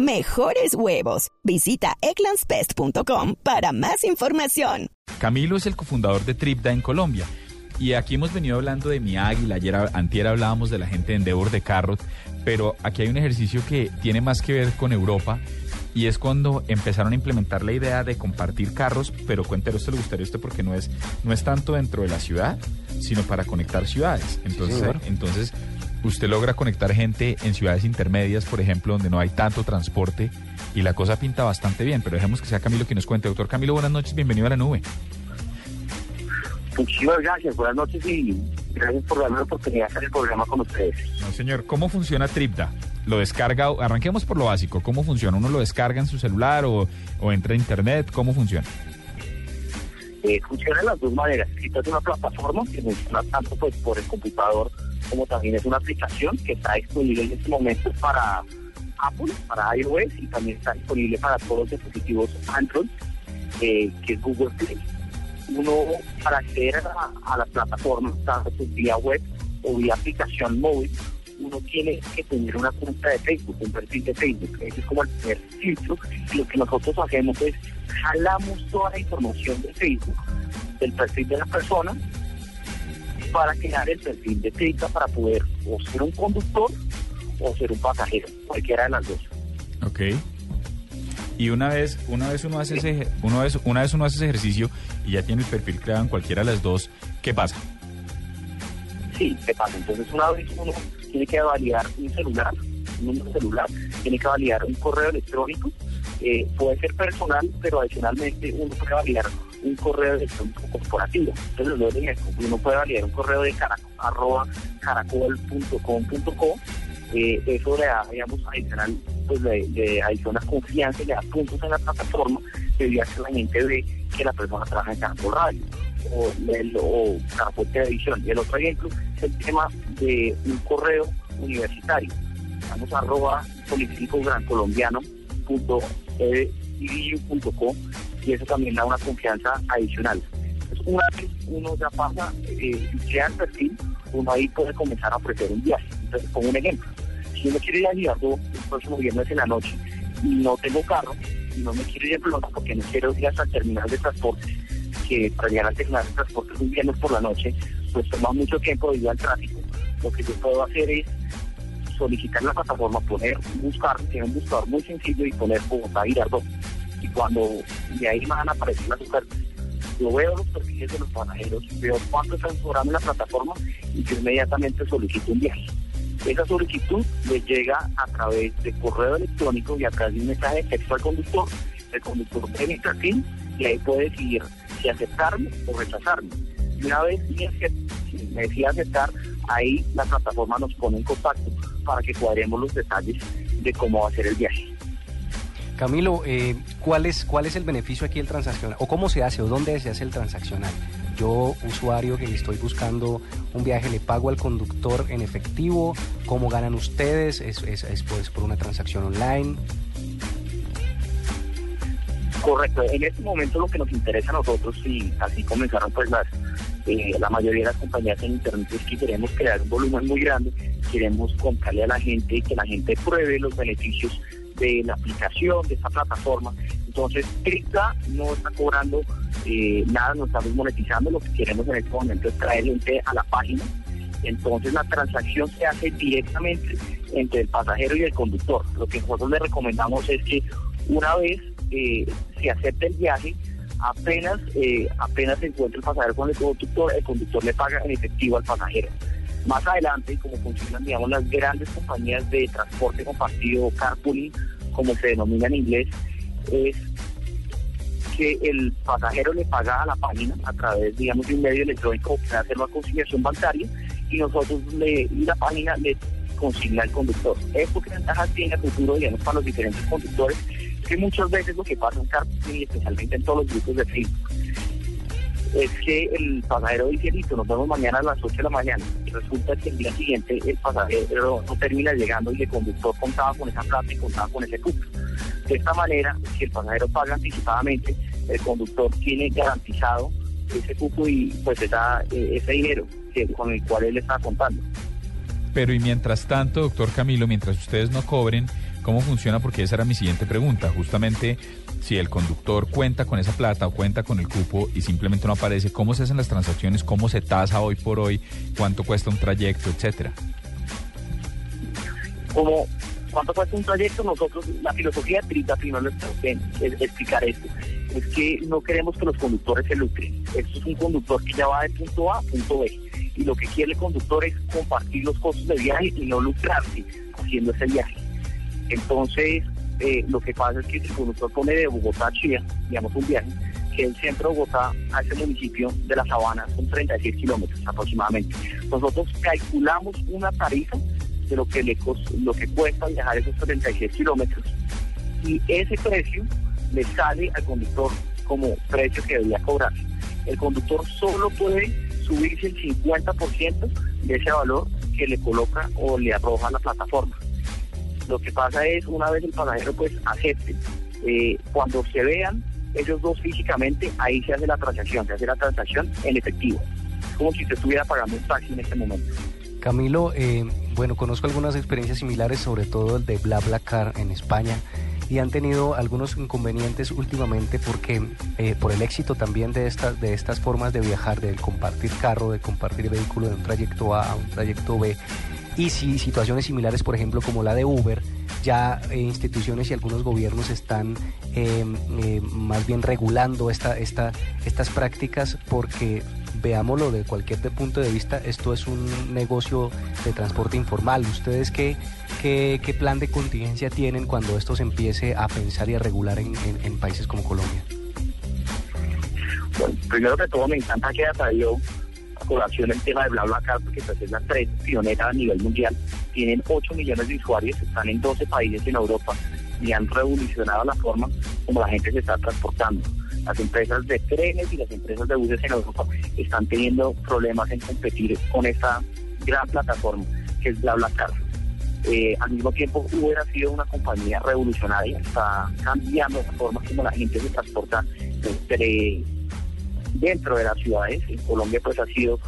mejores huevos. Visita eclanspest.com para más información. Camilo es el cofundador de Tripda en Colombia. Y aquí hemos venido hablando de mi águila, ayer antier hablábamos de la gente de Endeavor de Carrot, pero aquí hay un ejercicio que tiene más que ver con Europa y es cuando empezaron a implementar la idea de compartir carros, pero cuéntelo, esto le gustaría usted porque no es, no es tanto dentro de la ciudad, sino para conectar ciudades. Entonces, entonces usted logra conectar gente en ciudades intermedias, por ejemplo, donde no hay tanto transporte y la cosa pinta bastante bien, pero dejemos que sea Camilo quien nos cuente. Doctor Camilo, buenas noches, bienvenido a la nube. Muchísimas gracias, buenas noches y gracias por darme la oportunidad de hacer el programa con ustedes. No, señor, ¿cómo funciona Tripda? Lo descarga, arranquemos por lo básico, ¿cómo funciona? ¿Uno lo descarga en su celular o, entra a internet? ¿Cómo funciona? Eh, funciona de las dos maneras. Esta es una plataforma que funciona tanto pues, por el computador como también es una aplicación que está disponible en este momento para Apple, para iOS y también está disponible para todos los dispositivos Android, eh, que es Google Play. Uno, para acceder a, la plataforma, tanto pues, vía web o vía aplicación móvil, uno tiene que tener una cuenta de Facebook, un perfil de Facebook. Ese es como el primer lo que nosotros hacemos es jalamos toda la información de Facebook, del perfil de la persona, para crear el perfil de Tripda para poder o ser un conductor o ser un pasajero, cualquiera de las dos. Ok. Y una vez, una vez uno hace ese, una vez, una vez uno hace ese ejercicio y ya tiene el perfil creado en cualquiera de las dos, ¿qué pasa? Sí, ¿qué pasa? Entonces una vez uno tiene que validar un celular, un número celular, tiene que validar un correo electrónico, eh, puede ser personal, pero adicionalmente uno puede validar un correo electrónico corporativo. Entonces, lo de uno puede validar un correo de caracol, arroba caracol.com.co. Eh, eso le da, digamos, adicional, pues le, le adiciona confianza le da puntos en la plataforma debido a que la gente ve que la persona trabaja en Caracol Radio o, el, o Caracol Televisión. Y el otro ejemplo es el tema de un correo universitario. Vamos a arroba político gran y eso también da una confianza adicional. Entonces, una vez uno ya pasa, eh, crea el perfil, uno ahí puede comenzar a ofrecer un viaje. Entonces, pongo un ejemplo. Si uno quiere ir a Girardot el próximo viernes en la noche y no tengo carro, y no me quiero ir de pelota porque no quiero ir hasta el terminal de transporte, que para llegar al terminal de transporte un viernes por la noche, pues toma mucho tiempo debido al tráfico. Lo que yo puedo hacer es solicitar la plataforma, poner, buscar, tiene un buscador muy sencillo y poner Bogotá Girardot y cuando de ahí van a aparecer las ofertas, yo veo los perfiles de los pasajeros, veo cuánto están cobrando en la plataforma y yo inmediatamente solicito un viaje. Esa solicitud le llega a través de correo electrónico y a través de un mensaje de texto al conductor. El conductor ve mi perfil y ahí puede decidir si aceptarme o rechazarme. Y una vez me decide aceptar, ahí la plataforma nos pone en contacto para que cuadremos los detalles de cómo va a ser el viaje. Camilo, eh, ¿cuál, es, ¿cuál es el beneficio aquí del transaccional? ¿O cómo se hace? ¿O dónde se hace el transaccional? Yo, usuario que estoy buscando un viaje, le pago al conductor en efectivo. ¿Cómo ganan ustedes? ¿Es, es, pues, por una transacción online? Correcto. En este momento lo que nos interesa a nosotros, y así comenzaron pues las, eh, la mayoría de las compañías en Internet, es que queremos crear un volumen muy grande, queremos contarle a la gente y que la gente pruebe los beneficios de la aplicación, de esta plataforma. Entonces, Tripta no está cobrando eh, nada, no estamos monetizando, lo que queremos en este momento es traer gente a la página. Entonces, la transacción se hace directamente entre el pasajero y el conductor. Lo que nosotros le recomendamos es que una vez eh, se acepte el viaje, apenas eh, apenas se encuentre el pasajero con el conductor, el conductor le paga en efectivo al pasajero. Más adelante, como funcionan, digamos, las grandes compañías de transporte compartido, carpooling, como se denomina en inglés, es que el pasajero le paga a la página a través, digamos, de un medio electrónico que hace la conciliación bancaria y nosotros le, y la página le consigna al conductor. Esto que ventajas tiene el futuro, digamos, para los diferentes conductores, que muchas veces lo que pasa en carpooling, especialmente en todos los grupos de Facebook, es que el pasajero dice, listo, nos vemos mañana a las 8 de la mañana. Y resulta que el día siguiente el pasajero no termina llegando y el conductor contaba con esa plata y contaba con ese cupo. De esta manera, si el pasajero paga anticipadamente, el conductor tiene garantizado ese cupo y pues esa, eh, ese dinero con el cual él está contando. Pero y mientras tanto, doctor Camilo, mientras ustedes no cobren, ¿cómo funciona? Porque esa era mi siguiente pregunta. Justamente si el conductor cuenta con esa plata o cuenta con el cupo y simplemente no aparece, ¿cómo se hacen las transacciones? ¿Cómo se tasa hoy por hoy? ¿Cuánto cuesta un trayecto, etcétera? Como cuánto cuesta un trayecto, nosotros, la filosofía de Trita, primero es explicar esto, es que no queremos que los conductores se lucren. Esto es un conductor que ya va de punto A a punto B. Y lo que quiere el conductor es compartir los costos de viaje y no lucrarse haciendo ese viaje. Entonces, eh, lo que pasa es que si el conductor pone de Bogotá a Chía, digamos un viaje, que el centro de Bogotá a ese municipio de La Sabana son 36 kilómetros aproximadamente. Nosotros calculamos una tarifa de lo que, le cuesta viajar esos 36 kilómetros y ese precio le sale al conductor como precio que debería cobrar. El conductor solo puede subirse el 50% de ese valor que le coloca o le arroja la plataforma. Lo que pasa es, una vez el pasajero pues acepte, eh, cuando se vean ellos dos físicamente, ahí se hace la transacción, se hace la transacción en efectivo, como si se estuviera pagando un taxi en este momento. Camilo, eh, bueno, conozco algunas experiencias similares, sobre todo el de BlaBlaCar en España, y han tenido algunos inconvenientes últimamente porque eh, por el éxito también de estas de estas formas de viajar, de compartir carro, de compartir vehículo de un trayecto A a un trayecto B, y si situaciones similares, por ejemplo, como la de Uber, ya eh, instituciones y algunos gobiernos están eh, eh, más bien regulando esta, esta, estas prácticas porque veámoslo de cualquier punto de vista, esto es un negocio de transporte informal. ¿Ustedes qué, qué, plan de contingencia tienen cuando esto se empiece a pensar y a regular en, países como Colombia? Bueno, primero que todo me encanta que traído colación el tema de BlaBlaCar, porque pues es la red pionera a nivel mundial. Tienen 8 millones de usuarios, están en 12 países en Europa y han revolucionado la forma como la gente se está transportando. Las empresas de trenes y las empresas de buses en Europa están teniendo problemas en competir con esta gran plataforma que es BlaBlaCar. Eh, al mismo tiempo, Uber ha sido una compañía revolucionaria, está cambiando la forma como la gente se transporta entre dentro de las ciudades. En Colombia pues ha sido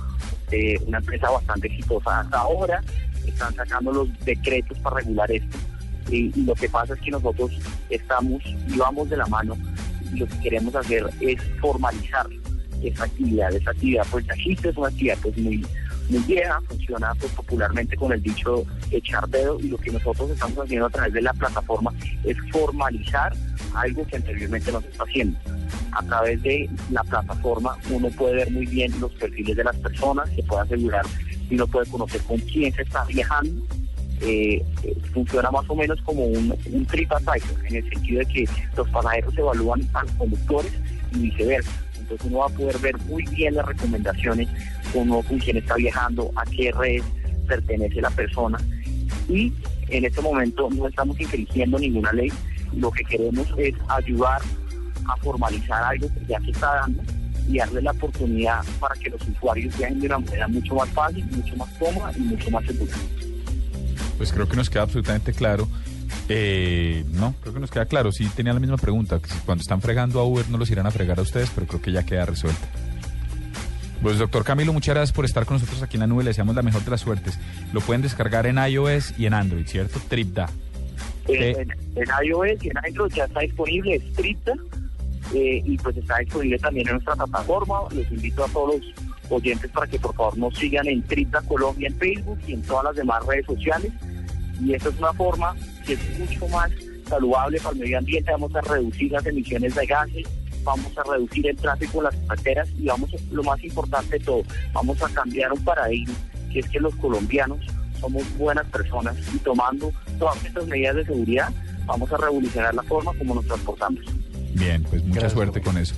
eh, una empresa bastante exitosa hasta ahora. Están sacando los decretos para regular esto. Y, lo que pasa es que nosotros estamos y vamos de la mano y lo que queremos hacer es formalizar esa actividad. Esa actividad pues ya existe, es una actividad pues muy, muy vieja, funciona pues, popularmente con el dicho echar dedo y lo que nosotros estamos haciendo a través de la plataforma es formalizar algo que anteriormente no se está haciendo a través de la plataforma uno puede ver muy bien los perfiles de las personas, se puede asegurar y uno puede conocer con quién se está viajando. Eh, eh, funciona más o menos como un, un TripAdvisor, en el sentido de que los pasajeros evalúan a los conductores y viceversa. Entonces uno va a poder ver muy bien las recomendaciones, uno con quién está viajando, a qué red pertenece la persona. Y en este momento no estamos infringiendo ninguna ley, lo que queremos es ayudar a formalizar algo que ya se está dando y darle la oportunidad para que los usuarios viajen de una manera mucho más fácil, mucho más cómoda y mucho más segura. Pues creo que nos queda absolutamente claro. Eh, no, creo que nos queda claro. Sí, tenía la misma pregunta. cuando están fregando a Uber no los irán a fregar a ustedes, pero creo que ya queda resuelta. Pues doctor Camilo, muchas gracias por estar con nosotros aquí en la nube. Le deseamos la mejor de las suertes. Lo pueden descargar en iOS y en Android, ¿cierto? TripDa. Eh, en, en, iOS y en Android ya está disponible Tripda eh, y pues está disponible también en nuestra plataforma. Les invito a todos los oyentes para que por favor nos sigan en Tripda Colombia en Facebook y en todas las demás redes sociales. Y esta es una forma que es mucho más saludable para el medio ambiente. Vamos a reducir las emisiones de gases, vamos a reducir el tráfico en las carreteras y vamos, lo más importante de todo, vamos a cambiar un paradigma, que es que los colombianos somos buenas personas y tomando todas estas medidas de seguridad vamos a revolucionar la forma como nos transportamos. Bien, pues mucha suerte con eso.